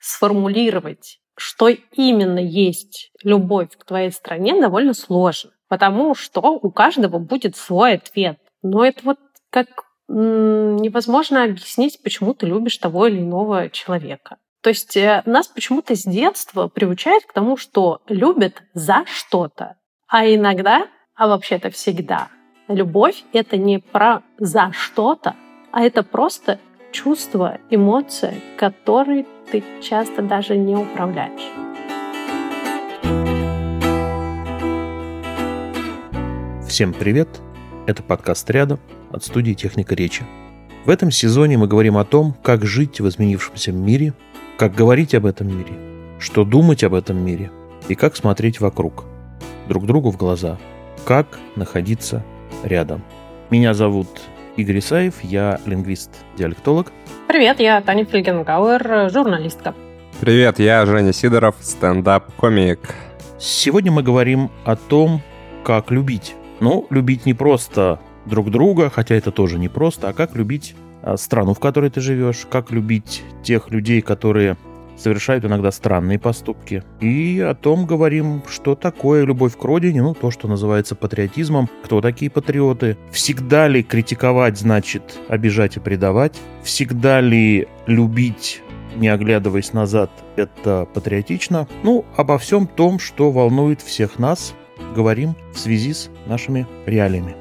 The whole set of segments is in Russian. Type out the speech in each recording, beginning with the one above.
сформулировать, что именно есть любовь к твоей стране, довольно сложно, потому что у каждого будет свой ответ. Но это вот как невозможно объяснить, почему ты любишь того или иного человека. То есть э, нас почему-то с детства приучают к тому, что любят за что-то. А иногда, а вообще-то всегда, любовь — это не про за что-то, а это просто чувство, эмоция, которые ты часто даже не управляешь. Всем привет! Это подкаст «Рядом» от студии «Техника речи». В этом сезоне мы говорим о том, как жить в изменившемся мире, как говорить об этом мире, что думать об этом мире и как смотреть вокруг, друг другу в глаза, как находиться рядом. Меня зовут Игорь Исаев, я лингвист-диалектолог. Привет, я Таня Фельгенгауэр, журналистка. Привет, я Женя Сидоров, стендап-комик. Сегодня мы говорим о том, как любить. Ну, любить не просто друг друга, хотя это тоже не просто, а как любить а, страну, в которой ты живешь, как любить тех людей, которые совершают иногда странные поступки. И о том говорим, что такое любовь к родине, ну, то, что называется патриотизмом, кто такие патриоты. Всегда ли критиковать значит обижать и предавать? Всегда ли любить не оглядываясь назад, это патриотично. Ну, обо всем том, что волнует всех нас, говорим в связи с нашими реалиями.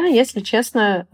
Меня, если честно,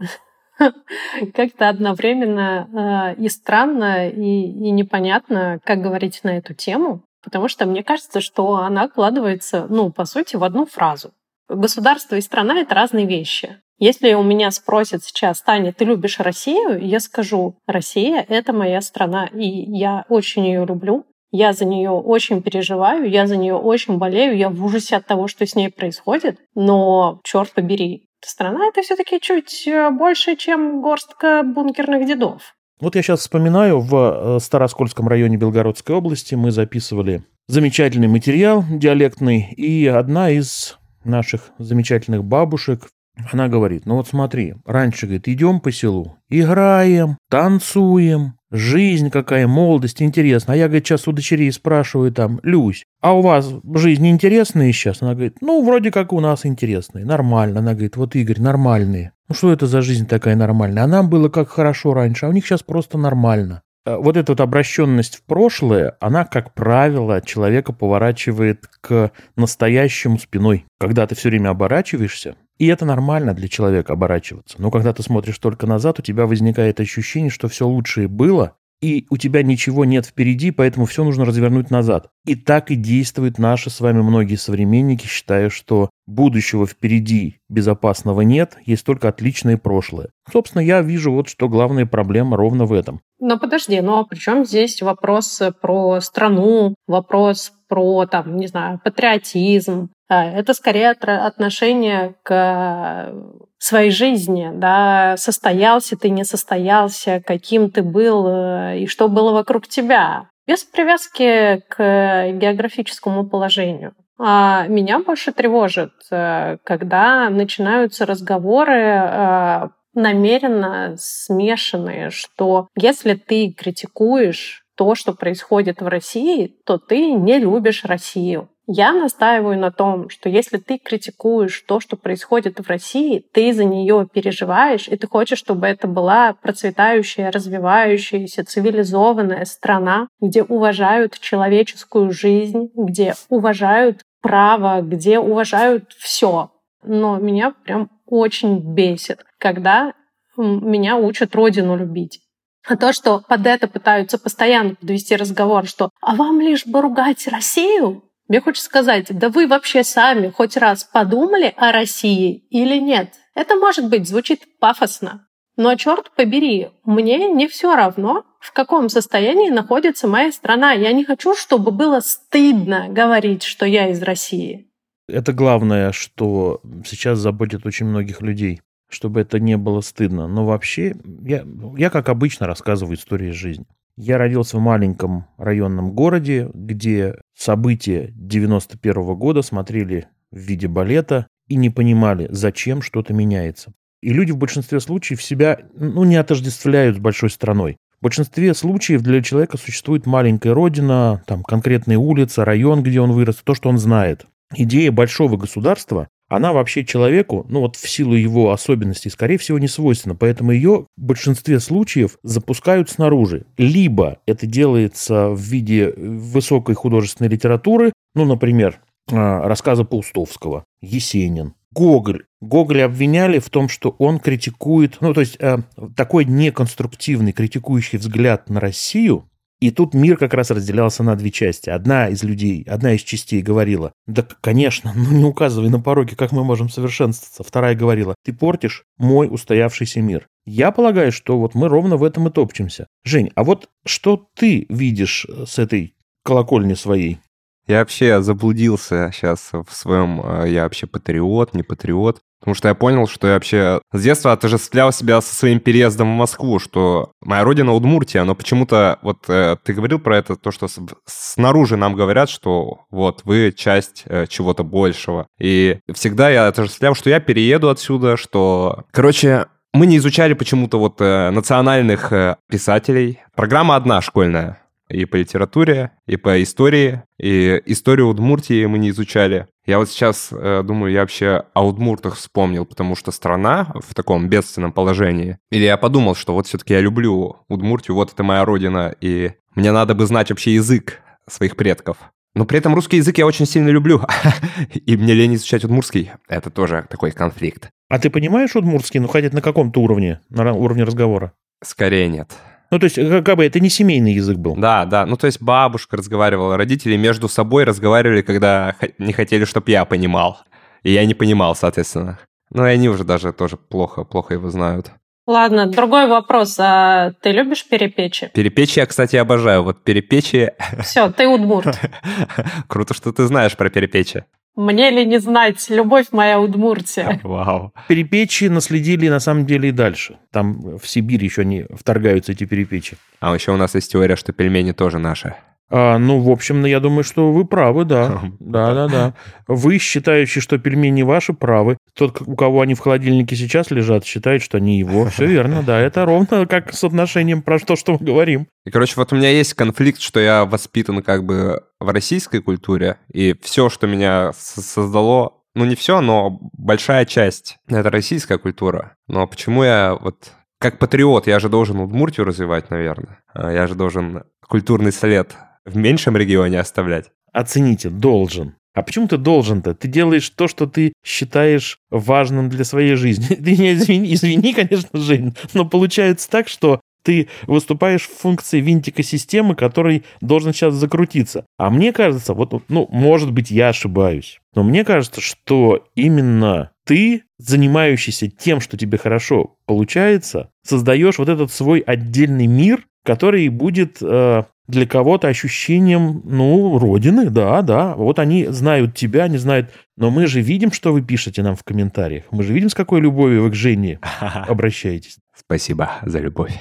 как-то одновременно э, и странно, и, и непонятно, как говорить на эту тему, потому что мне кажется, что она вкладывается, ну, по сути, в одну фразу. Государство и страна — это разные вещи. Если у меня спросят сейчас, Таня, ты любишь Россию? Я скажу, Россия — это моя страна, и я очень ее люблю. Я за нее очень переживаю, я за нее очень болею, я в ужасе от того, что с ней происходит. Но, черт побери, страна это все-таки чуть э, больше, чем горстка бункерных дедов. Вот я сейчас вспоминаю, в э, Староскольском районе Белгородской области мы записывали замечательный материал диалектный, и одна из наших замечательных бабушек она говорит, ну вот смотри, раньше, говорит, идем по селу, играем, танцуем, жизнь какая, молодость, интересно. А я, говорит, сейчас у дочерей спрашиваю там, Люсь, а у вас жизнь интересная сейчас? Она говорит, ну, вроде как у нас интересные, нормально. Она говорит, вот, Игорь, нормальные. Ну, что это за жизнь такая нормальная? А нам было как хорошо раньше, а у них сейчас просто нормально. Э, вот эта вот обращенность в прошлое, она, как правило, человека поворачивает к настоящему спиной. Когда ты все время оборачиваешься, и это нормально для человека оборачиваться. Но когда ты смотришь только назад, у тебя возникает ощущение, что все лучшее было, и у тебя ничего нет впереди, поэтому все нужно развернуть назад. И так и действуют наши с вами многие современники, считая, что будущего впереди безопасного нет, есть только отличное прошлое. Собственно, я вижу вот, что главная проблема ровно в этом. Но подожди, но при чем здесь вопрос про страну, вопрос про, там, не знаю, патриотизм, это скорее отношение к своей жизни, да, состоялся ты, не состоялся, каким ты был э, и что было вокруг тебя, без привязки к географическому положению. А меня больше тревожит, э, когда начинаются разговоры э, намеренно смешанные, что если ты критикуешь то, что происходит в России, то ты не любишь Россию. Я настаиваю на том, что если ты критикуешь то, что происходит в России, ты за нее переживаешь, и ты хочешь, чтобы это была процветающая, развивающаяся, цивилизованная страна, где уважают человеческую жизнь, где уважают право, где уважают все. Но меня прям очень бесит, когда меня учат родину любить. А то, что под это пытаются постоянно подвести разговор, что «а вам лишь бы ругать Россию?» Мне хочется сказать, да вы вообще сами хоть раз подумали о России или нет? Это, может быть, звучит пафосно. Но, черт побери, мне не все равно, в каком состоянии находится моя страна. Я не хочу, чтобы было стыдно говорить, что я из России. Это главное, что сейчас заботит очень многих людей, чтобы это не было стыдно. Но вообще, я, я как обычно рассказываю истории из жизни. Я родился в маленьком районном городе, где события 91 года смотрели в виде балета и не понимали, зачем что-то меняется. И люди в большинстве случаев себя ну, не отождествляют с большой страной. В большинстве случаев для человека существует маленькая родина, там конкретная улица, район, где он вырос, то, что он знает. Идея большого государства, она вообще человеку, ну вот в силу его особенностей, скорее всего, не свойственна. Поэтому ее в большинстве случаев запускают снаружи. Либо это делается в виде высокой художественной литературы, ну, например, а, рассказа Паустовского, Есенин, Гоголь. Гоголя обвиняли в том, что он критикует, ну, то есть э, такой неконструктивный критикующий взгляд на Россию, и тут мир как раз разделялся на две части. Одна из людей, одна из частей говорила, да, конечно, ну не указывай на пороги, как мы можем совершенствоваться. Вторая говорила, ты портишь мой устоявшийся мир. Я полагаю, что вот мы ровно в этом и топчемся. Жень, а вот что ты видишь с этой колокольни своей? Я вообще заблудился сейчас в своем, э, я вообще патриот, не патриот. Потому что я понял, что я вообще с детства отождествлял себя со своим переездом в Москву, что моя родина Удмуртия, но почему-то, вот э, ты говорил про это, то, что с, снаружи нам говорят, что вот вы часть э, чего-то большего. И всегда я отождествлял, что я перееду отсюда, что... Короче, мы не изучали почему-то вот э, национальных э, писателей. Программа одна школьная и по литературе, и по истории. И историю Удмуртии мы не изучали. Я вот сейчас э, думаю, я вообще о Удмуртах вспомнил, потому что страна в таком бедственном положении. Или я подумал, что вот все-таки я люблю Удмуртию, вот это моя родина, и мне надо бы знать вообще язык своих предков. Но при этом русский язык я очень сильно люблю, и мне лень изучать удмурский. Это тоже такой конфликт. А ты понимаешь удмуртский, ну, хотя на каком-то уровне, на уровне разговора? Скорее нет. Ну, то есть, как бы это не семейный язык был. Да, да. Ну, то есть бабушка разговаривала, родители между собой разговаривали, когда не хотели, чтобы я понимал. И я не понимал, соответственно. Ну, и они уже даже тоже плохо, плохо его знают. Ладно, другой вопрос. А ты любишь перепечи? Перепечи я, кстати, обожаю. Вот перепечи... Все, ты удмурт. Круто, что ты знаешь про перепечи. Мне ли не знать, любовь моя Удмуртия. Вау. Перепечи наследили на самом деле и дальше. Там в Сибирь еще не вторгаются эти перепечи. А еще у нас есть теория, что пельмени тоже наши. А, ну, в общем, я думаю, что вы правы, да. Да, да, да. Вы, считающие, что пельмени ваши, правы. Тот, у кого они в холодильнике сейчас лежат, считает, что они его. Все верно, да. Это ровно как с отношением про то, что мы говорим. И, короче, вот у меня есть конфликт, что я воспитан как бы в российской культуре, и все, что меня создало, ну не все, но большая часть — это российская культура. Но почему я вот как патриот, я же должен Удмуртию развивать, наверное. А я же должен культурный след в меньшем регионе оставлять. Оцените, должен. А почему ты должен-то? Ты делаешь то, что ты считаешь важным для своей жизни. Ты не извини, извини, конечно, Жень, но получается так, что ты выступаешь в функции винтика системы, который должен сейчас закрутиться. А мне кажется, вот, ну, может быть, я ошибаюсь, но мне кажется, что именно ты, занимающийся тем, что тебе хорошо получается, создаешь вот этот свой отдельный мир, который будет э, для кого-то ощущением, ну, родины, да, да. Вот они знают тебя, они знают... Но мы же видим, что вы пишете нам в комментариях. Мы же видим, с какой любовью вы к Жене обращаетесь. Спасибо за любовь.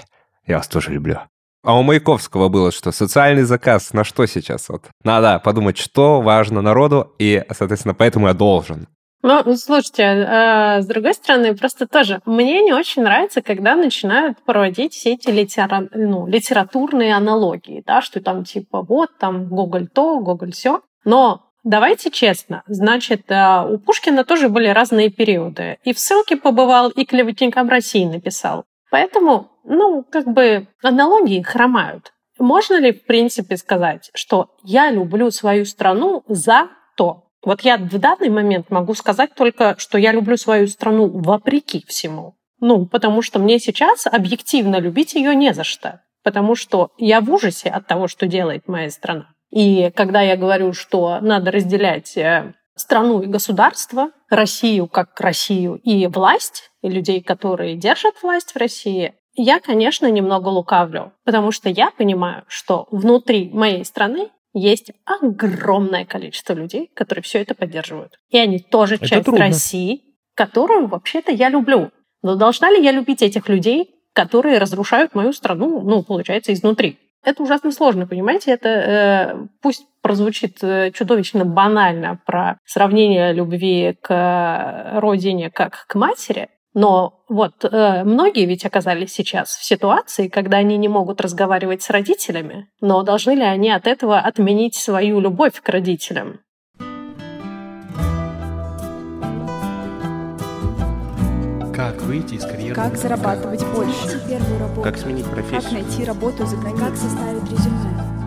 Я вас тоже люблю. А у Маяковского было что? Социальный заказ на что сейчас? Вот надо подумать, что важно народу, и, соответственно, поэтому я должен. Ну, слушайте, э, с другой стороны, просто тоже мне не очень нравится, когда начинают проводить все эти литера... ну, литературные аналогии, да, что там типа вот там Гоголь то, Гоголь все. Но Давайте честно, значит, э, у Пушкина тоже были разные периоды. И в ссылке побывал, и клеветникам России написал. Поэтому, ну, как бы аналогии хромают. Можно ли, в принципе, сказать, что я люблю свою страну за то, вот я в данный момент могу сказать только, что я люблю свою страну вопреки всему. Ну, потому что мне сейчас объективно любить ее не за что. Потому что я в ужасе от того, что делает моя страна. И когда я говорю, что надо разделять э, страну и государство, Россию как Россию и власть, и людей, которые держат власть в России, я, конечно, немного лукавлю, потому что я понимаю, что внутри моей страны есть огромное количество людей, которые все это поддерживают. И они тоже это часть трудно. России, которую вообще-то я люблю. Но должна ли я любить этих людей, которые разрушают мою страну, ну, получается, изнутри? Это ужасно сложно, понимаете? Это э, пусть прозвучит э, чудовищно банально про сравнение любви к родине как к матери, но вот э, многие ведь оказались сейчас в ситуации, когда они не могут разговаривать с родителями, но должны ли они от этого отменить свою любовь к родителям? Как выйти из карьеры? Как зарабатывать больше? Найти первую работу. Как сменить профессию? Как найти работу за границей? Как составить резюме?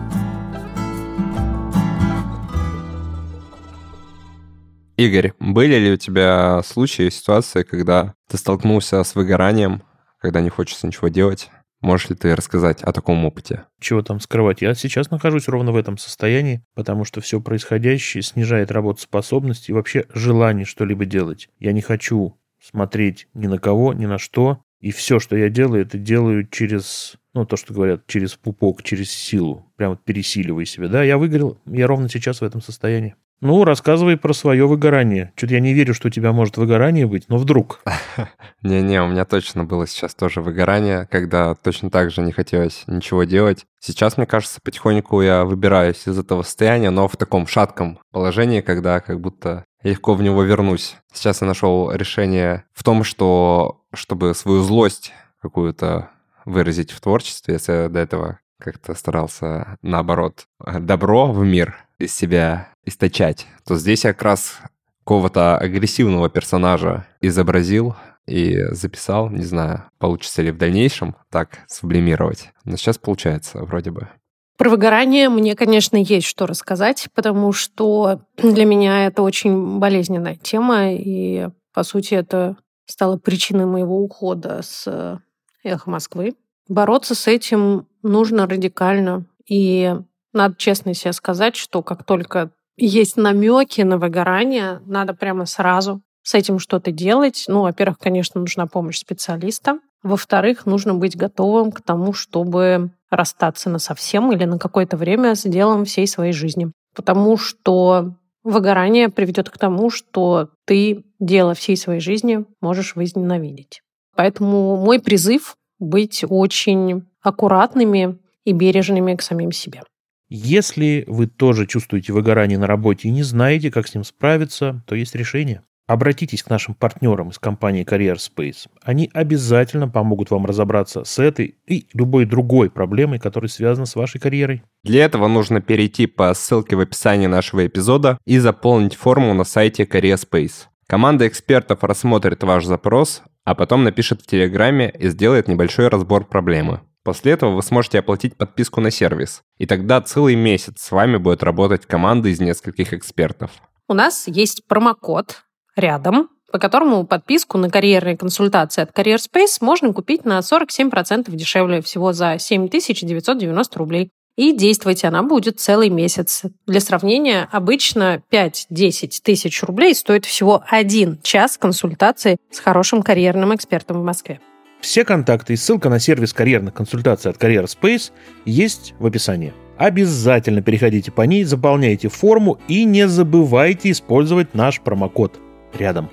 Игорь, были ли у тебя случаи, ситуации, когда ты столкнулся с выгоранием, когда не хочется ничего делать? Можешь ли ты рассказать о таком опыте? Чего там скрывать? Я сейчас нахожусь ровно в этом состоянии, потому что все происходящее снижает работоспособность и вообще желание что-либо делать. Я не хочу смотреть ни на кого, ни на что. И все, что я делаю, это делаю через, ну, то, что говорят, через пупок, через силу. Прям пересиливая себя. Да, я выгорел, я ровно сейчас в этом состоянии. Ну, рассказывай про свое выгорание. Чуть я не верю, что у тебя может выгорание быть, но вдруг. Не-не, у меня точно было сейчас тоже выгорание, когда точно так же не хотелось ничего делать. Сейчас, мне кажется, потихоньку я выбираюсь из этого состояния, но в таком шатком положении, когда как будто легко в него вернусь. Сейчас я нашел решение в том, что чтобы свою злость какую-то выразить в творчестве, если я до этого как-то старался, наоборот, добро в мир из себя источать, то здесь я как раз какого-то агрессивного персонажа изобразил и записал. Не знаю, получится ли в дальнейшем так сублимировать. Но сейчас получается вроде бы. Про выгорание мне, конечно, есть что рассказать, потому что для меня это очень болезненная тема, и, по сути, это стало причиной моего ухода с «Эхо Москвы». Бороться с этим нужно радикально, и надо честно себе сказать, что как только есть намеки на выгорание, надо прямо сразу с этим что-то делать. Ну, во-первых, конечно, нужна помощь специалиста. Во-вторых, нужно быть готовым к тому, чтобы расстаться на совсем или на какое-то время с делом всей своей жизни. Потому что выгорание приведет к тому, что ты дело всей своей жизни можешь возненавидеть. Поэтому мой призыв быть очень аккуратными и бережными к самим себе. Если вы тоже чувствуете выгорание на работе и не знаете, как с ним справиться, то есть решение. Обратитесь к нашим партнерам из компании Career Space. Они обязательно помогут вам разобраться с этой и любой другой проблемой, которая связана с вашей карьерой. Для этого нужно перейти по ссылке в описании нашего эпизода и заполнить форму на сайте Career Space. Команда экспертов рассмотрит ваш запрос, а потом напишет в Телеграме и сделает небольшой разбор проблемы. После этого вы сможете оплатить подписку на сервис, и тогда целый месяц с вами будет работать команда из нескольких экспертов. У нас есть промокод рядом, по которому подписку на карьерные консультации от Career Space можно купить на 47% дешевле, всего за 7990 рублей. И действовать она будет целый месяц. Для сравнения, обычно 5-10 тысяч рублей стоит всего один час консультации с хорошим карьерным экспертом в Москве. Все контакты и ссылка на сервис карьерных консультаций от Career Space есть в описании. Обязательно переходите по ней, заполняйте форму и не забывайте использовать наш промокод рядом.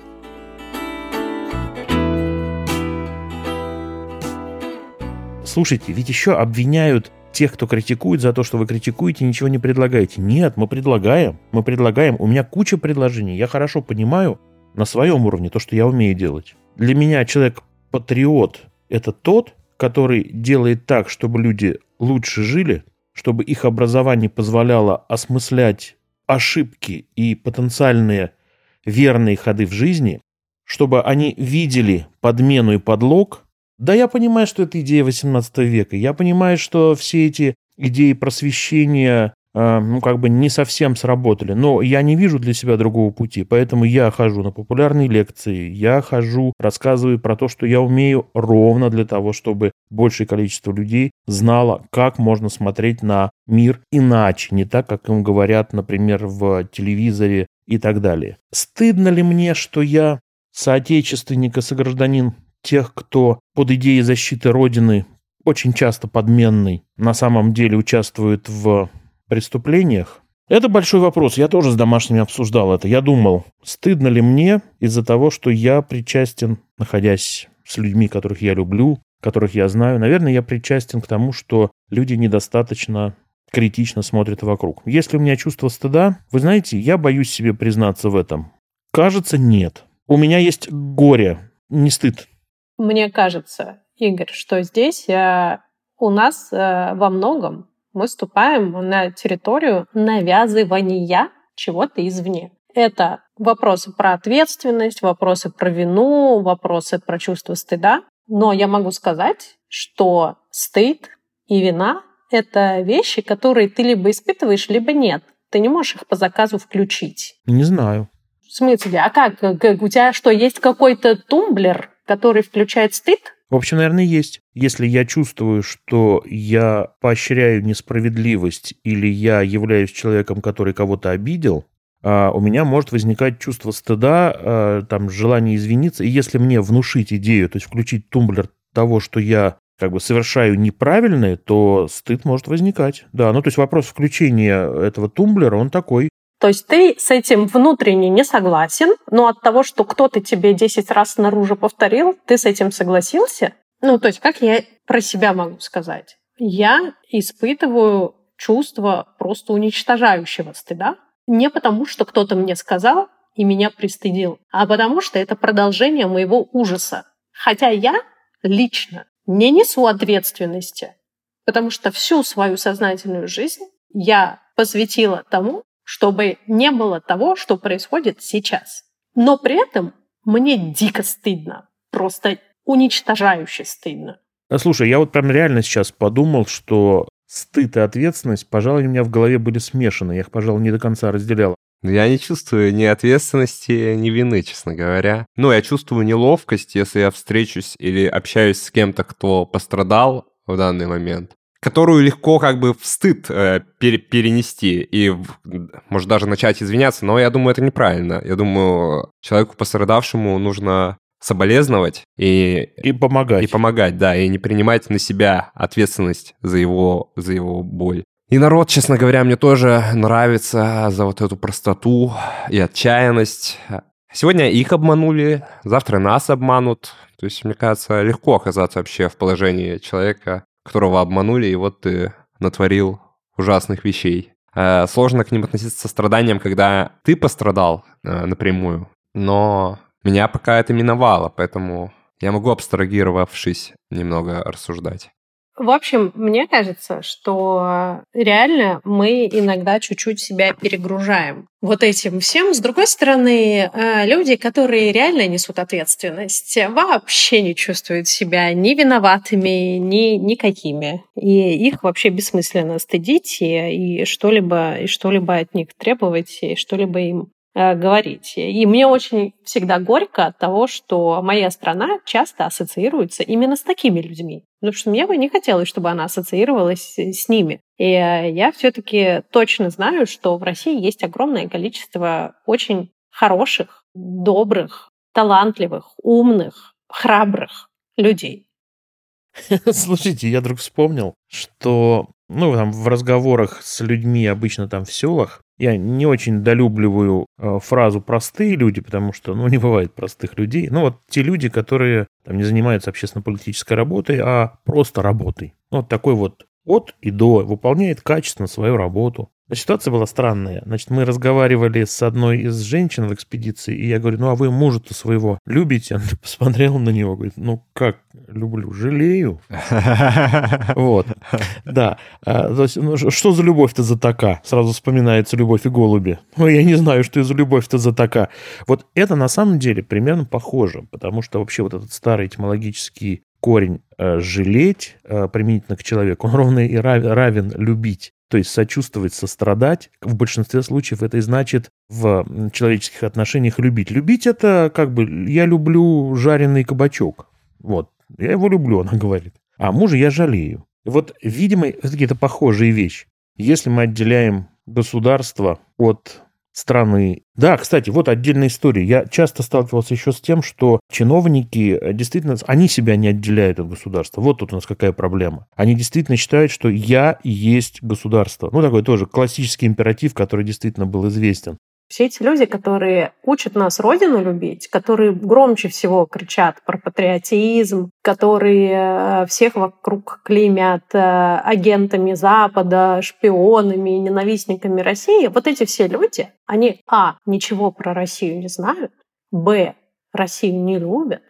Слушайте, ведь еще обвиняют тех, кто критикует, за то, что вы критикуете, ничего не предлагаете. Нет, мы предлагаем. Мы предлагаем. У меня куча предложений. Я хорошо понимаю на своем уровне то, что я умею делать. Для меня человек-патриот – это тот, который делает так, чтобы люди лучше жили, чтобы их образование позволяло осмыслять ошибки и потенциальные верные ходы в жизни, чтобы они видели подмену и подлог. Да, я понимаю, что это идея 18 века. Я понимаю, что все эти идеи просвещения, ну, как бы не совсем сработали. Но я не вижу для себя другого пути. Поэтому я хожу на популярные лекции, я хожу, рассказываю про то, что я умею ровно для того, чтобы большее количество людей знало, как можно смотреть на мир иначе, не так, как им говорят, например, в телевизоре и так далее. Стыдно ли мне, что я соотечественник и согражданин тех, кто под идеей защиты Родины очень часто подменный, на самом деле участвует в преступлениях? Это большой вопрос. Я тоже с домашними обсуждал это. Я думал, стыдно ли мне из-за того, что я причастен, находясь с людьми, которых я люблю, которых я знаю. Наверное, я причастен к тому, что люди недостаточно критично смотрят вокруг. Если у меня чувство стыда, вы знаете, я боюсь себе признаться в этом. Кажется, нет. У меня есть горе, не стыд. Мне кажется, Игорь, что здесь э, у нас э, во многом мы ступаем на территорию навязывания чего-то извне. Это вопросы про ответственность, вопросы про вину, вопросы про чувство стыда. Но я могу сказать, что стыд и вина — это вещи, которые ты либо испытываешь, либо нет. Ты не можешь их по заказу включить. Не знаю. В смысле? А как? У тебя что, есть какой-то тумблер, который включает стыд? В общем, наверное, есть. Если я чувствую, что я поощряю несправедливость или я являюсь человеком, который кого-то обидел, а, у меня может возникать чувство стыда, а, там, желание извиниться. И если мне внушить идею, то есть включить тумблер того, что я как бы совершаю неправильное, то стыд может возникать. Да, ну то есть вопрос включения этого тумблера, он такой. То есть ты с этим внутренне не согласен, но от того, что кто-то тебе 10 раз снаружи повторил, ты с этим согласился? Ну, то есть как я про себя могу сказать? Я испытываю чувство просто уничтожающего стыда, не потому, что кто-то мне сказал и меня пристыдил, а потому что это продолжение моего ужаса. Хотя я лично не несу ответственности, потому что всю свою сознательную жизнь я посвятила тому, чтобы не было того, что происходит сейчас. Но при этом мне дико стыдно, просто уничтожающе стыдно. А слушай, я вот прям реально сейчас подумал, что стыд и ответственность, пожалуй, у меня в голове были смешаны. Я их, пожалуй, не до конца разделял. Я не чувствую ни ответственности, ни вины, честно говоря. Ну, я чувствую неловкость, если я встречусь или общаюсь с кем-то, кто пострадал в данный момент, которую легко как бы в стыд э, пере перенести и, может, даже начать извиняться, но я думаю, это неправильно. Я думаю, человеку пострадавшему нужно соболезновать и... И помогать. И помогать, да, и не принимать на себя ответственность за его, за его боль. И народ, честно говоря, мне тоже нравится за вот эту простоту и отчаянность. Сегодня их обманули, завтра нас обманут. То есть, мне кажется, легко оказаться вообще в положении человека, которого обманули, и вот ты натворил ужасных вещей. Э, сложно к ним относиться со страданием, когда ты пострадал э, напрямую, но меня пока это миновало, поэтому я могу, абстрагировавшись, немного рассуждать. В общем, мне кажется, что реально мы иногда чуть-чуть себя перегружаем вот этим всем. С другой стороны, э, люди, которые реально несут ответственность, вообще не чувствуют себя ни виноватыми, ни никакими. И их вообще бессмысленно стыдить и, и что-либо и что-либо от них требовать, и что-либо им говорить. И мне очень всегда горько от того, что моя страна часто ассоциируется именно с такими людьми. Потому что мне бы не хотелось, чтобы она ассоциировалась с ними. И э, я все-таки точно знаю, что в России есть огромное количество очень хороших, добрых, талантливых, умных, храбрых людей. Слушайте, я вдруг вспомнил, что ну, там, в разговорах с людьми обычно там в селах, я не очень долюбливаю э, фразу «простые люди», потому что, ну, не бывает простых людей. Ну, вот те люди, которые там не занимаются общественно-политической работой, а просто работой. Ну, вот такой вот от и до выполняет качественно свою работу. Ситуация была странная. Значит, мы разговаривали с одной из женщин в экспедиции, и я говорю, ну а вы мужа-то своего любите? Она посмотрела на него, говорит, ну как люблю, жалею. Вот, да. А, то есть, ну, что за любовь-то за така? Сразу вспоминается любовь и голуби. Ну, я не знаю, что за любовь-то за така. Вот это на самом деле примерно похоже, потому что вообще вот этот старый этимологический корень э, жалеть э, применительно к человеку, он ровно и равен любить. То есть сочувствовать, сострадать, в большинстве случаев это и значит в человеческих отношениях любить. Любить это как бы я люблю жареный кабачок. Вот, я его люблю, она говорит. А мужа я жалею. Вот, видимо, все-таки это похожая вещь. Если мы отделяем государство от страны. Да, кстати, вот отдельная история. Я часто сталкивался еще с тем, что чиновники э, действительно, они себя не отделяют от государства. Вот тут у нас какая проблема. Они действительно считают, что я есть государство. Ну, такой тоже классический императив, который действительно был известен. Все эти люди, которые учат нас Родину любить, которые громче всего кричат про патриотизм, которые э, всех вокруг клеймят э, агентами Запада, шпионами, ненавистниками России, вот эти все люди, они, а, ничего про Россию не знают, б, Россию не любят,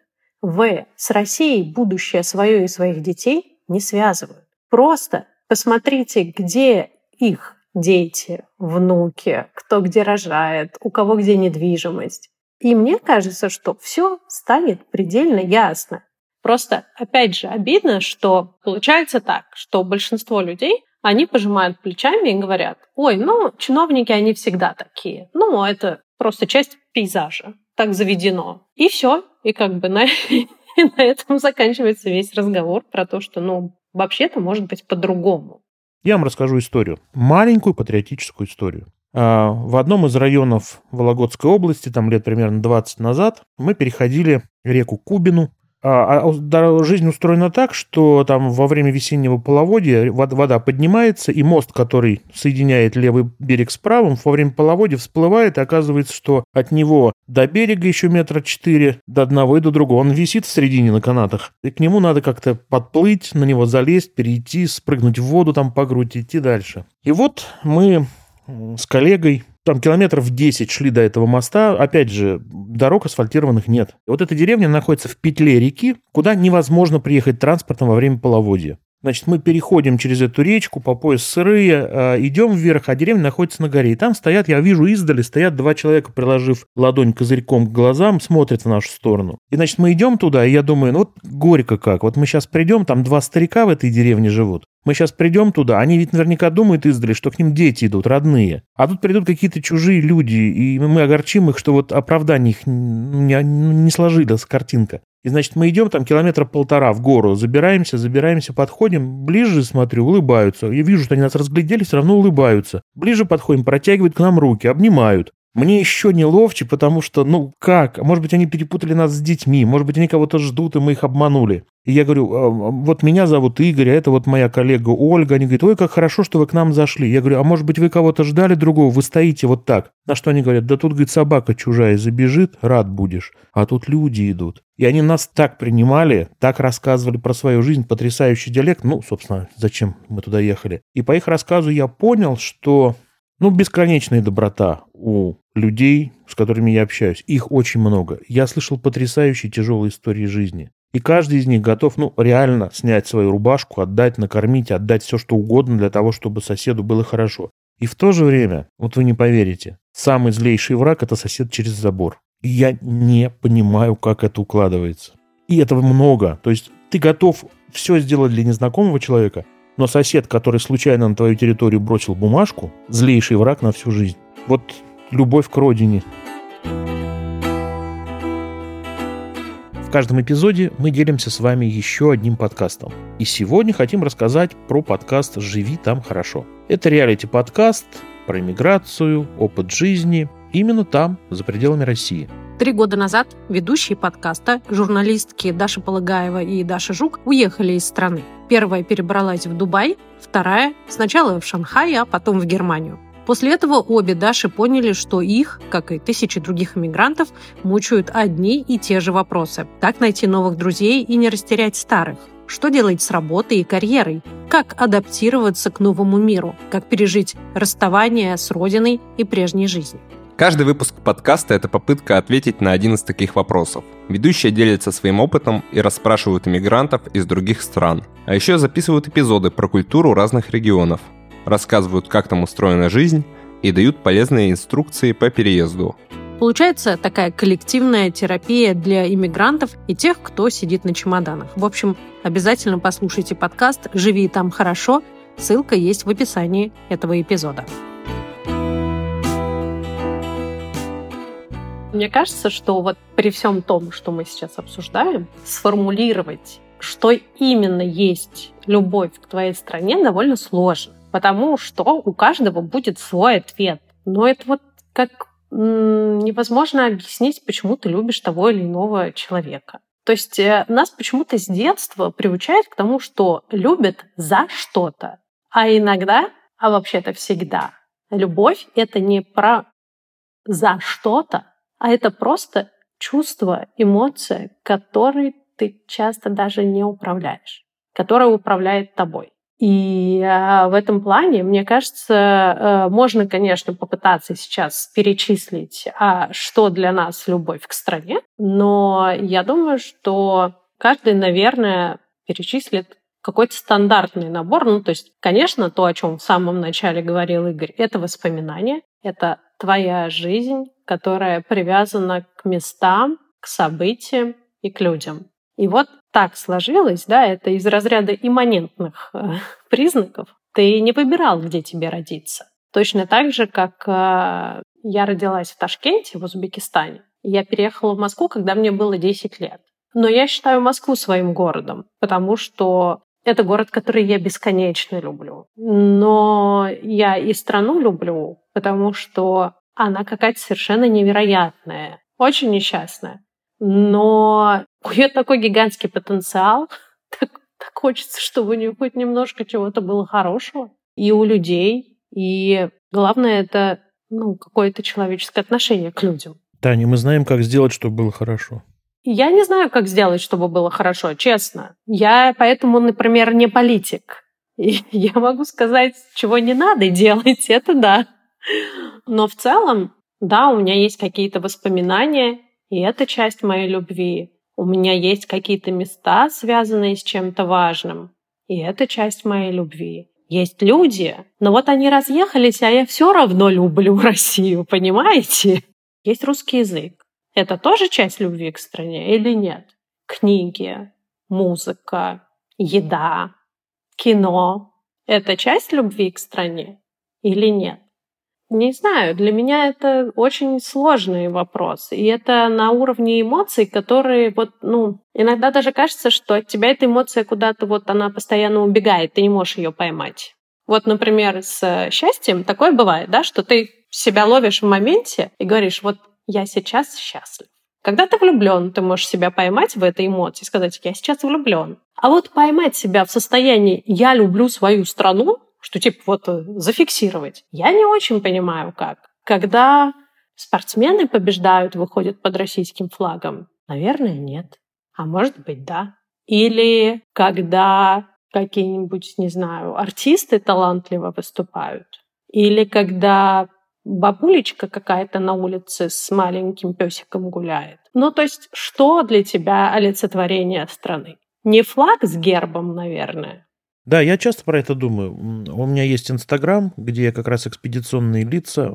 в, с Россией будущее свое и своих детей не связывают. Просто посмотрите, где их дети, внуки, кто где рожает, у кого где недвижимость. И мне кажется, что все станет предельно ясно. Просто, опять же, обидно, что получается так, что большинство людей, они пожимают плечами и говорят, ой, ну, чиновники, они всегда такие. Ну, это просто часть пейзажа, так заведено. И все. И как бы на, на этом заканчивается весь разговор про то, что, ну, вообще-то может быть по-другому. Я вам расскажу историю. Маленькую патриотическую историю. А, в одном из районов Вологодской области, там лет примерно 20 назад, мы переходили реку Кубину а, а жизнь устроена так, что там во время весеннего половодья вода поднимается, и мост, который соединяет левый берег с правым, во время половодья всплывает, и оказывается, что от него до берега еще метра четыре, до одного и до другого. Он висит в середине на канатах, и к нему надо как-то подплыть, на него залезть, перейти, спрыгнуть в воду там по грудь, идти дальше. И вот мы с коллегой там километров 10 шли до этого моста. Опять же, дорог асфальтированных нет. Вот эта деревня находится в петле реки, куда невозможно приехать транспортом во время половодья. Значит, мы переходим через эту речку по пояс сырые, э, идем вверх, а деревня находится на горе. И там стоят, я вижу издали, стоят два человека, приложив ладонь козырьком к глазам, смотрят в нашу сторону. И, значит, мы идем туда, и я думаю, ну вот горько как. Вот мы сейчас придем, там два старика в этой деревне живут. Мы сейчас придем туда, они ведь наверняка думают издали, что к ним дети идут, родные. А тут придут какие-то чужие люди, и мы огорчим их, что вот оправдание их не, не сложилась картинка. И, значит, мы идем там километра полтора в гору, забираемся, забираемся, подходим, ближе смотрю, улыбаются. Я вижу, что они нас разглядели, все равно улыбаются. Ближе подходим, протягивают к нам руки, обнимают. Мне еще не ловче, потому что, ну как, может быть, они перепутали нас с детьми, может быть, они кого-то ждут, и мы их обманули. И я говорю, «А, вот меня зовут Игорь, а это вот моя коллега Ольга. Они говорят, ой, как хорошо, что вы к нам зашли. Я говорю, а может быть, вы кого-то ждали другого, вы стоите вот так. На что они говорят, да тут, говорит, собака чужая забежит, рад будешь. А тут люди идут. И они нас так принимали, так рассказывали про свою жизнь, потрясающий диалект. Ну, собственно, зачем мы туда ехали. И по их рассказу я понял, что ну, бесконечная доброта у людей, с которыми я общаюсь. Их очень много. Я слышал потрясающие тяжелые истории жизни. И каждый из них готов, ну, реально снять свою рубашку, отдать, накормить, отдать все, что угодно для того, чтобы соседу было хорошо. И в то же время, вот вы не поверите, самый злейший враг – это сосед через забор. И я не понимаю, как это укладывается. И этого много. То есть ты готов все сделать для незнакомого человека, но сосед, который случайно на твою территорию бросил бумажку, злейший враг на всю жизнь. Вот любовь к родине. В каждом эпизоде мы делимся с вами еще одним подкастом. И сегодня хотим рассказать про подкаст «Живи там хорошо». Это реалити-подкаст про иммиграцию, опыт жизни, именно там, за пределами России – Три года назад ведущие подкаста, журналистки Даша Полагаева и Даша Жук, уехали из страны. Первая перебралась в Дубай, вторая сначала в Шанхай, а потом в Германию. После этого обе Даши поняли, что их, как и тысячи других иммигрантов, мучают одни и те же вопросы. Как найти новых друзей и не растерять старых? Что делать с работой и карьерой? Как адаптироваться к новому миру? Как пережить расставание с родиной и прежней жизнью? Каждый выпуск подкаста — это попытка ответить на один из таких вопросов. Ведущие делятся своим опытом и расспрашивают иммигрантов из других стран. А еще записывают эпизоды про культуру разных регионов, рассказывают, как там устроена жизнь и дают полезные инструкции по переезду. Получается такая коллективная терапия для иммигрантов и тех, кто сидит на чемоданах. В общем, обязательно послушайте подкаст «Живи там хорошо». Ссылка есть в описании этого эпизода. Мне кажется, что вот при всем том, что мы сейчас обсуждаем, сформулировать, что именно есть любовь к твоей стране, довольно сложно. Потому что у каждого будет свой ответ. Но это вот как невозможно объяснить, почему ты любишь того или иного человека. То есть э, нас почему-то с детства приучают к тому, что любят за что-то. А иногда, а вообще-то всегда, любовь — это не про за что-то, а это просто чувство, эмоция, которой ты часто даже не управляешь, которая управляет тобой. И э, в этом плане, мне кажется, э, можно, конечно, попытаться сейчас перечислить, а что для нас любовь к стране, но я думаю, что каждый, наверное, перечислит какой-то стандартный набор. Ну, то есть, конечно, то, о чем в самом начале говорил Игорь, это воспоминания, это твоя жизнь, которая привязана к местам, к событиям и к людям. И вот так сложилось, да, это из разряда имманентных э, признаков. Ты не выбирал, где тебе родиться. Точно так же, как э, я родилась в Ташкенте, в Узбекистане. Я переехала в Москву, когда мне было 10 лет. Но я считаю Москву своим городом, потому что это город, который я бесконечно люблю. Но я и страну люблю, потому что она какая-то совершенно невероятная, очень несчастная. Но у нее такой гигантский потенциал, так, так хочется, чтобы у нее хоть немножко чего-то было хорошего. И у людей, и главное, это ну, какое-то человеческое отношение к людям. Таня, мы знаем, как сделать, чтобы было хорошо. Я не знаю, как сделать, чтобы было хорошо, честно. Я поэтому, например, не политик. И я могу сказать, чего не надо делать, это да. Но в целом, да, у меня есть какие-то воспоминания, и это часть моей любви. У меня есть какие-то места, связанные с чем-то важным, и это часть моей любви. Есть люди, но вот они разъехались, а я все равно люблю Россию, понимаете? Есть русский язык. Это тоже часть любви к стране или нет? Книги, музыка, еда, кино — это часть любви к стране или нет? Не знаю, для меня это очень сложный вопрос. И это на уровне эмоций, которые вот, ну, иногда даже кажется, что от тебя эта эмоция куда-то вот она постоянно убегает, ты не можешь ее поймать. Вот, например, с счастьем такое бывает, да, что ты себя ловишь в моменте и говоришь, вот я сейчас счастлив. Когда ты влюблен, ты можешь себя поймать в этой эмоции, сказать, я сейчас влюблен. А вот поймать себя в состоянии «я люблю свою страну», что типа вот э, зафиксировать. Я не очень понимаю, как. Когда спортсмены побеждают, выходят под российским флагом, наверное, нет. А может быть, да. Или когда какие-нибудь, не знаю, артисты талантливо выступают. Или когда бабулечка какая-то на улице с маленьким песиком гуляет. Ну, то есть, что для тебя олицетворение страны? Не флаг с гербом, наверное, да, я часто про это думаю. У меня есть Инстаграм, где я как раз экспедиционные лица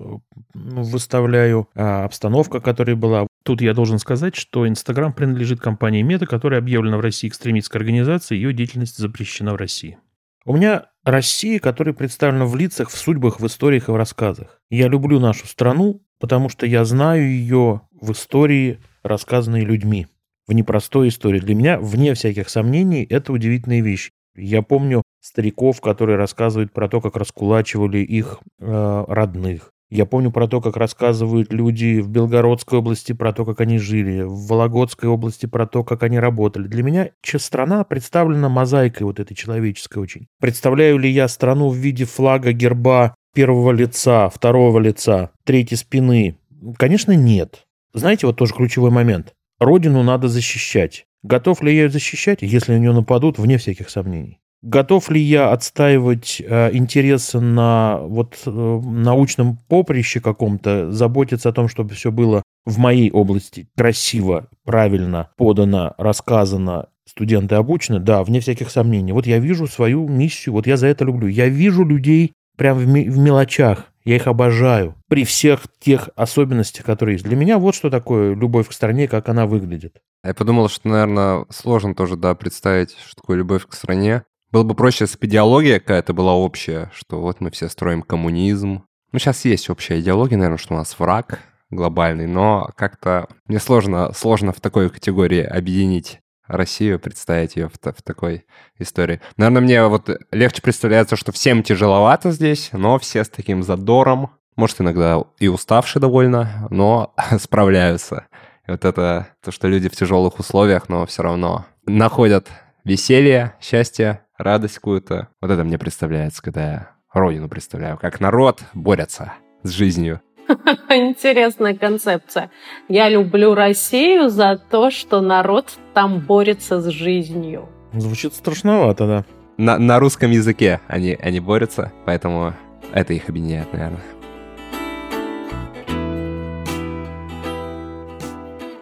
выставляю, а обстановка, которая была. Тут я должен сказать, что Инстаграм принадлежит компании Мета, которая объявлена в России экстремистской организацией, ее деятельность запрещена в России. У меня Россия, которая представлена в лицах, в судьбах, в историях и в рассказах. Я люблю нашу страну, потому что я знаю ее в истории, рассказанной людьми в непростой истории. Для меня, вне всяких сомнений, это удивительная вещь. Я помню стариков, которые рассказывают про то, как раскулачивали их э, родных. Я помню про то, как рассказывают люди в Белгородской области про то, как они жили, в Вологодской области про то, как они работали. Для меня страна представлена мозаикой вот этой человеческой очень. Представляю ли я страну в виде флага, герба первого лица, второго лица, третьей спины? Конечно, нет. Знаете, вот тоже ключевой момент. Родину надо защищать. Готов ли я ее защищать, если на нее нападут, вне всяких сомнений? Готов ли я отстаивать э, интересы на вот э, научном поприще каком-то, заботиться о том, чтобы все было в моей области красиво, правильно подано, рассказано, студенты обучены? Да, вне всяких сомнений. Вот я вижу свою миссию, вот я за это люблю. Я вижу людей прям в, в мелочах, я их обожаю. При всех тех особенностях, которые есть. Для меня вот что такое любовь к стране, как она выглядит. Я подумал, что, наверное, сложно тоже, да, представить, что такое любовь к стране. Было бы проще, если бы идеология какая-то была общая, что вот мы все строим коммунизм. Ну, сейчас есть общая идеология, наверное, что у нас враг глобальный, но как-то мне сложно, сложно в такой категории объединить Россию, представить ее в, в такой истории. Наверное, мне вот легче представляется, что всем тяжеловато здесь, но все с таким задором, может, иногда и уставшие довольно, но справляются. Вот это то, что люди в тяжелых условиях, но все равно находят веселье, счастье, радость какую-то. Вот это мне представляется, когда я родину представляю, как народ борется с жизнью. Интересная концепция. Я люблю Россию за то, что народ там борется с жизнью. Звучит страшновато, да. На, на русском языке они, они борются, поэтому это их объединяет, наверное.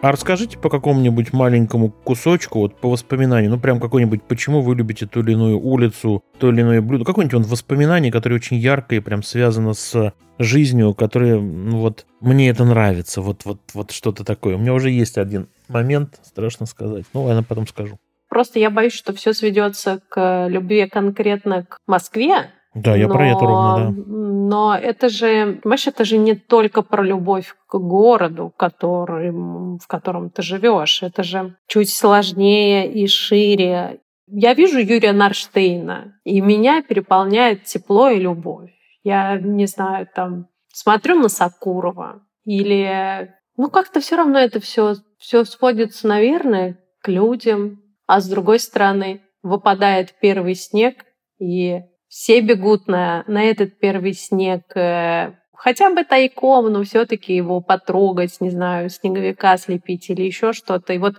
А расскажите по какому-нибудь маленькому кусочку, вот по воспоминанию, ну прям какой-нибудь, почему вы любите ту или иную улицу, то или иное блюдо, какое-нибудь вот воспоминание, которое очень яркое, прям связано с жизнью, которое, ну вот, мне это нравится, вот, вот, вот что-то такое. У меня уже есть один момент, страшно сказать, ну, я потом скажу. Просто я боюсь, что все сведется к любви конкретно к Москве, Да, я про это ровно, да. Но это же, понимаешь, это же не только про любовь к городу, которым, в котором ты живешь. Это же чуть сложнее и шире. Я вижу Юрия Нарштейна, и меня переполняет тепло и любовь. Я не знаю, там смотрю на Сакурова или ну как-то все равно это все все сводится, наверное, к людям, а с другой стороны выпадает первый снег и все бегут на, на этот первый снег, э, хотя бы тайком, но все-таки его потрогать, не знаю, снеговика слепить или еще что-то. И вот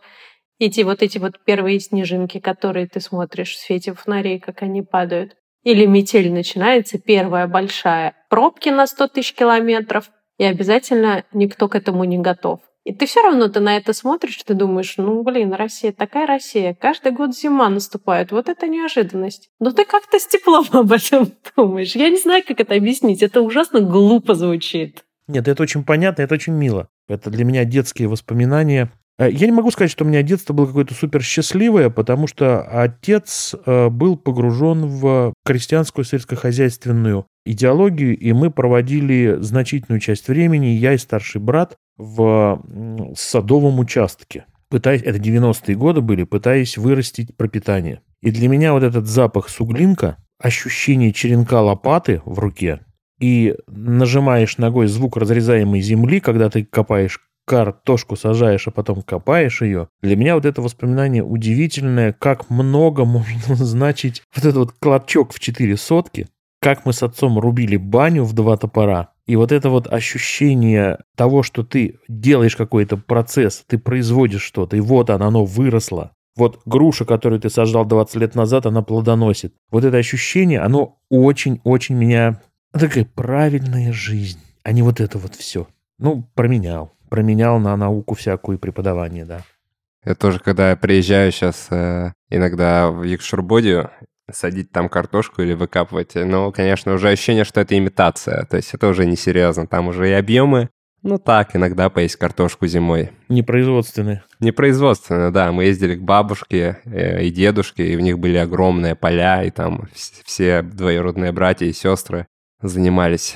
эти вот эти вот первые снежинки, которые ты смотришь в свете фонарей, как они падают. Или метель начинается, первая большая. Пробки на 100 тысяч километров, и обязательно никто к этому не готов. И ты все равно ты на это смотришь, ты думаешь, ну, блин, Россия, такая Россия, каждый год зима наступает, вот это неожиданность. Но ты как-то с теплом об этом думаешь. Я не знаю, как это объяснить, это ужасно глупо звучит. Нет, это очень понятно, это очень мило. Это для меня детские воспоминания. Э, Я не могу сказать, что у меня детство было какое-то супер счастливое, потому что отец э, был погружен в крестьянскую сельскохозяйственную идеологию, и мы проводили значительную часть времени, я и старший брат, в садовом участке. Пытаясь, это 90-е годы были, пытаясь вырастить пропитание. И для меня вот этот запах суглинка, ощущение черенка лопаты в руке, и нажимаешь ногой звук разрезаемой земли, когда ты копаешь картошку, сажаешь, а потом копаешь ее. Для меня вот это воспоминание удивительное, как много можно значить вот этот вот клочок в четыре сотки, как мы с отцом рубили баню в два топора, и вот это вот ощущение того, что ты делаешь какой-то процесс, ты производишь что-то, и вот оно, оно выросло. Вот груша, которую ты сажал 20 лет назад, она плодоносит. Вот это ощущение, оно очень-очень меня... Такая правильная жизнь, а не вот это вот все. Ну, променял. Променял на науку всякую преподавание, да. Я тоже, когда приезжаю сейчас э, иногда в Якшурбодию, садить там картошку или выкапывать, ну, конечно, уже ощущение, что это имитация, то есть это уже несерьезно, там уже и объемы, ну так, иногда поесть картошку зимой. Непроизводственные. Непроизводственно, да, мы ездили к бабушке э, и дедушке, и у них были огромные поля, и там вс- все двоюродные братья и сестры занимались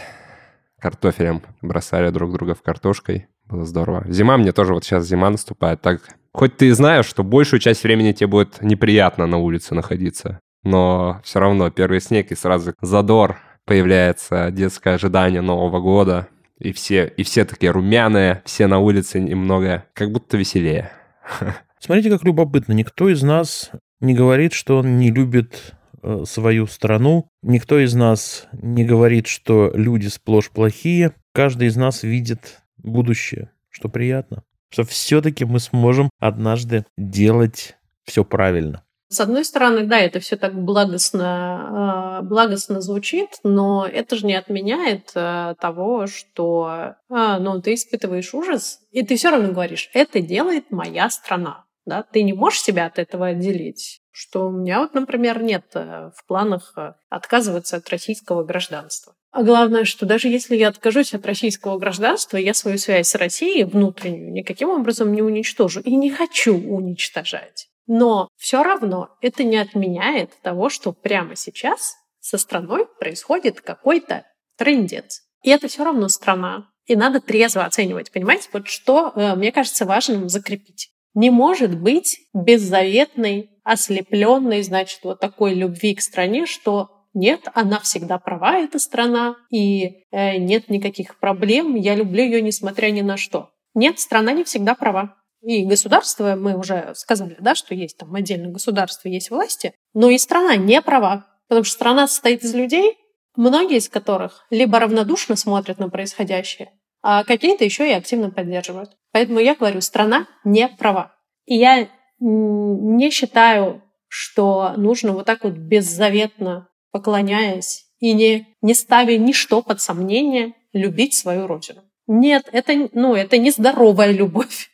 картофелем, бросали друг друга в картошкой, было здорово. Зима мне тоже, вот сейчас зима наступает, так Хоть ты и знаешь, что большую часть времени тебе будет неприятно на улице находиться, но все равно первый снег и сразу задор появляется, детское ожидание Нового года, и все, и все такие румяные, все на улице немного, как будто веселее. Смотрите, как любопытно. Никто из нас не говорит, что он не любит э, свою страну. Никто из нас не говорит, что люди сплошь плохие. Каждый из нас видит будущее, что приятно. Что все-таки мы сможем однажды делать все правильно. С одной стороны, да, это все так благостно, э, благостно звучит, но это же не отменяет э, того, что э, ну, ты испытываешь ужас, и ты все равно говоришь, это делает моя страна. Да? Ты не можешь себя от этого отделить. Что у меня вот, например, нет в планах отказываться от российского гражданства. А главное, что даже если я откажусь от российского гражданства, я свою связь с Россией внутреннюю никаким образом не уничтожу и не хочу уничтожать. Но все равно это не отменяет того, что прямо сейчас со страной происходит какой-то трендец. И это все равно страна. И надо трезво оценивать, понимаете? Вот что, мне кажется, важным закрепить. Не может быть беззаветной, ослепленной, значит, вот такой любви к стране, что нет, она всегда права, эта страна, и э, нет никаких проблем, я люблю ее несмотря ни на что. Нет, страна не всегда права. И государство, мы уже сказали, да, что есть там отдельно государство, есть власти, но и страна не права, потому что страна состоит из людей, многие из которых либо равнодушно смотрят на происходящее, а какие-то еще и активно поддерживают. Поэтому я говорю, страна не права. И я не считаю, что нужно вот так вот беззаветно, поклоняясь и не, не ставя ничто под сомнение, любить свою родину. Нет, это, ну, это не здоровая любовь.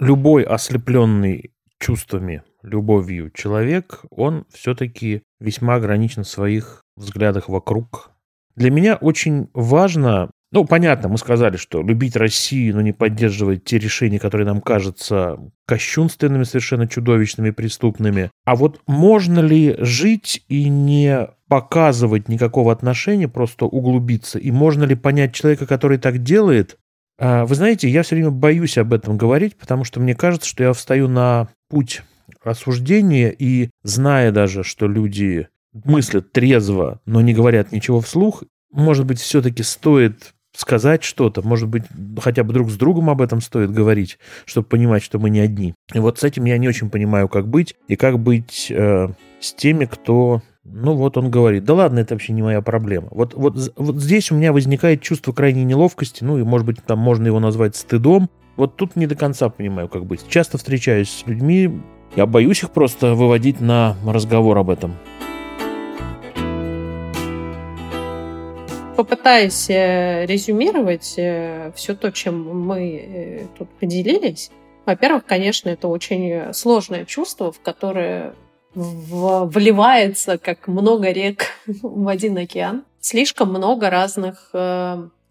Любой ослепленный чувствами, любовью человек, он все-таки весьма ограничен в своих взглядах вокруг. Для меня очень важно ну, понятно, мы сказали, что любить Россию, но не поддерживать те решения, которые нам кажутся кощунственными, совершенно чудовищными, преступными. А вот можно ли жить и не показывать никакого отношения, просто углубиться? И можно ли понять человека, который так делает? А, вы знаете, я все время боюсь об этом говорить, потому что мне кажется, что я встаю на путь осуждения и зная даже, что люди мыслят трезво, но не говорят ничего вслух, может быть, все-таки стоит сказать что-то, может быть, хотя бы друг с другом об этом стоит говорить, чтобы понимать, что мы не одни. И вот с этим я не очень понимаю, как быть, и как быть э, с теми, кто, ну вот он говорит, да ладно, это вообще не моя проблема. Вот, вот, вот здесь у меня возникает чувство крайней неловкости, ну и, может быть, там можно его назвать стыдом. Вот тут не до конца понимаю, как быть. Часто встречаюсь с людьми, я боюсь их просто выводить на разговор об этом. попытаюсь э, резюмировать э, все то, чем мы э, тут поделились. Во-первых, конечно, это очень сложное чувство, в которое вливается, как много рек в один океан. Слишком много разных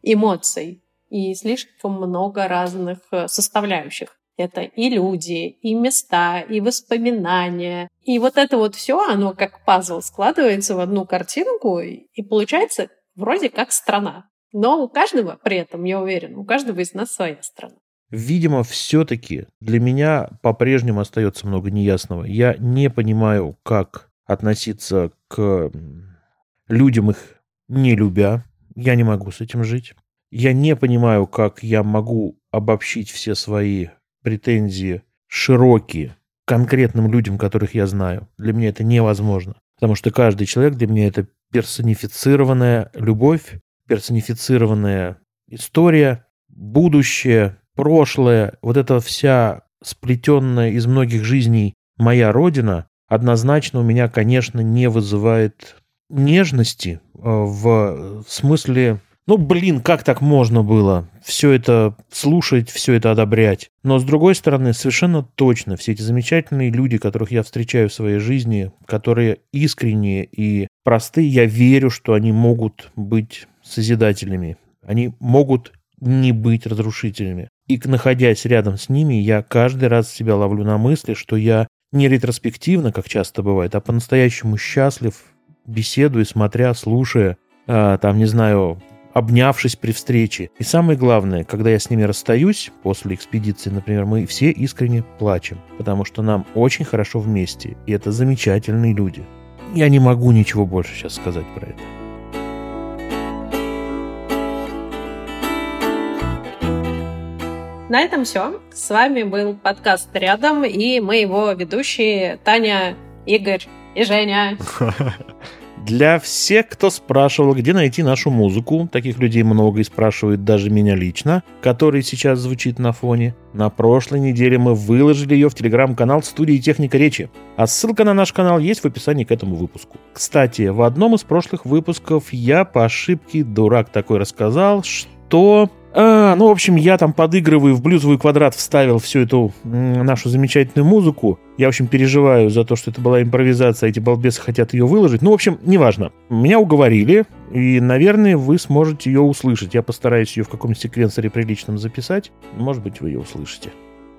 эмоций и слишком много разных составляющих. Это и люди, и места, и воспоминания. И вот это вот все, оно как пазл складывается в одну картинку, и получается вроде как страна. Но у каждого при этом, я уверен, у каждого из нас своя страна. Видимо, все-таки для меня по-прежнему остается много неясного. Я не понимаю, как относиться к людям, их не любя. Я не могу с этим жить. Я не понимаю, как я могу обобщить все свои претензии широкие конкретным людям, которых я знаю. Для меня это невозможно. Потому что каждый человек для меня это персонифицированная любовь, персонифицированная история, будущее, прошлое, вот эта вся сплетенная из многих жизней моя родина, однозначно у меня, конечно, не вызывает нежности э, в смысле ну, блин, как так можно было все это слушать, все это одобрять? Но, с другой стороны, совершенно точно все эти замечательные люди, которых я встречаю в своей жизни, которые искренние и простые, я верю, что они могут быть созидателями. Они могут не быть разрушителями. И находясь рядом с ними, я каждый раз себя ловлю на мысли, что я не ретроспективно, как часто бывает, а по-настоящему счастлив, беседуя, смотря, слушая, а, там, не знаю, обнявшись при встрече. И самое главное, когда я с ними расстаюсь после экспедиции, например, мы все искренне плачем, потому что нам очень хорошо вместе, и это замечательные люди. Я не могу ничего больше сейчас сказать про это. На этом все. С вами был подкаст «Рядом» и мы его ведущие Таня, Игорь и Женя. Для всех, кто спрашивал, где найти нашу музыку, таких людей много и спрашивают даже меня лично, который сейчас звучит на фоне, на прошлой неделе мы выложили ее в телеграм-канал студии «Техника речи», а ссылка на наш канал есть в описании к этому выпуску. Кстати, в одном из прошлых выпусков я по ошибке, дурак такой, рассказал, что а, ну, в общем, я там подыгрываю в блюзовый квадрат, вставил всю эту нашу замечательную музыку. Я, в общем, переживаю за то, что это была импровизация, эти балбесы хотят ее выложить. Ну, в общем, неважно. Меня уговорили, и, наверное, вы сможете ее услышать. Я постараюсь ее в каком-нибудь секвенсоре приличном записать. Может быть, вы ее услышите.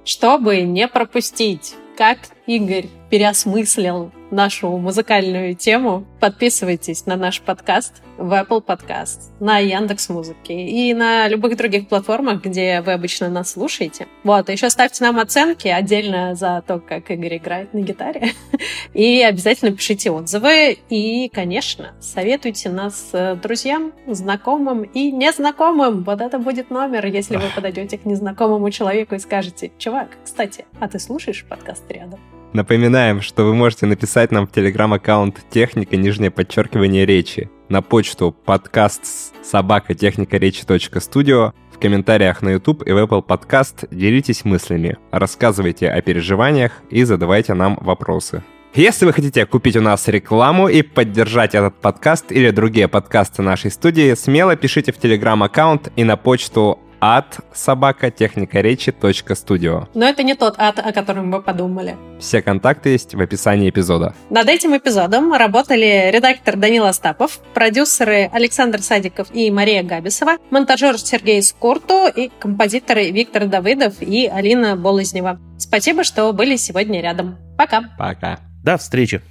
Чтобы не пропустить, как Игорь переосмыслил нашу музыкальную тему, подписывайтесь на наш подкаст в Apple Podcast, на Яндекс Музыке и на любых других платформах, где вы обычно нас слушаете. Вот, еще ставьте нам оценки отдельно за то, как Игорь играет на гитаре. И обязательно пишите отзывы. И, конечно, советуйте нас э, друзьям, знакомым и незнакомым. Вот это будет номер, если вы подойдете к незнакомому человеку и скажете, чувак, кстати, а ты слушаешь подкаст рядом? Напоминаем, что вы можете написать нам в телеграм-аккаунт «Техника, нижнее подчеркивание речи», на почту подкаст собака техника речи .студио, комментариях на YouTube и в Apple Podcast делитесь мыслями, рассказывайте о переживаниях и задавайте нам вопросы. Если вы хотите купить у нас рекламу и поддержать этот подкаст или другие подкасты нашей студии, смело пишите в телеграм-аккаунт и на почту от собака техника речи студио. Но это не тот ад, о котором вы подумали. Все контакты есть в описании эпизода. Над этим эпизодом работали редактор Данил Остапов, продюсеры Александр Садиков и Мария Габисова, монтажер Сергей Скурту и композиторы Виктор Давыдов и Алина Болознева. Спасибо, что были сегодня рядом. Пока. Пока. До встречи.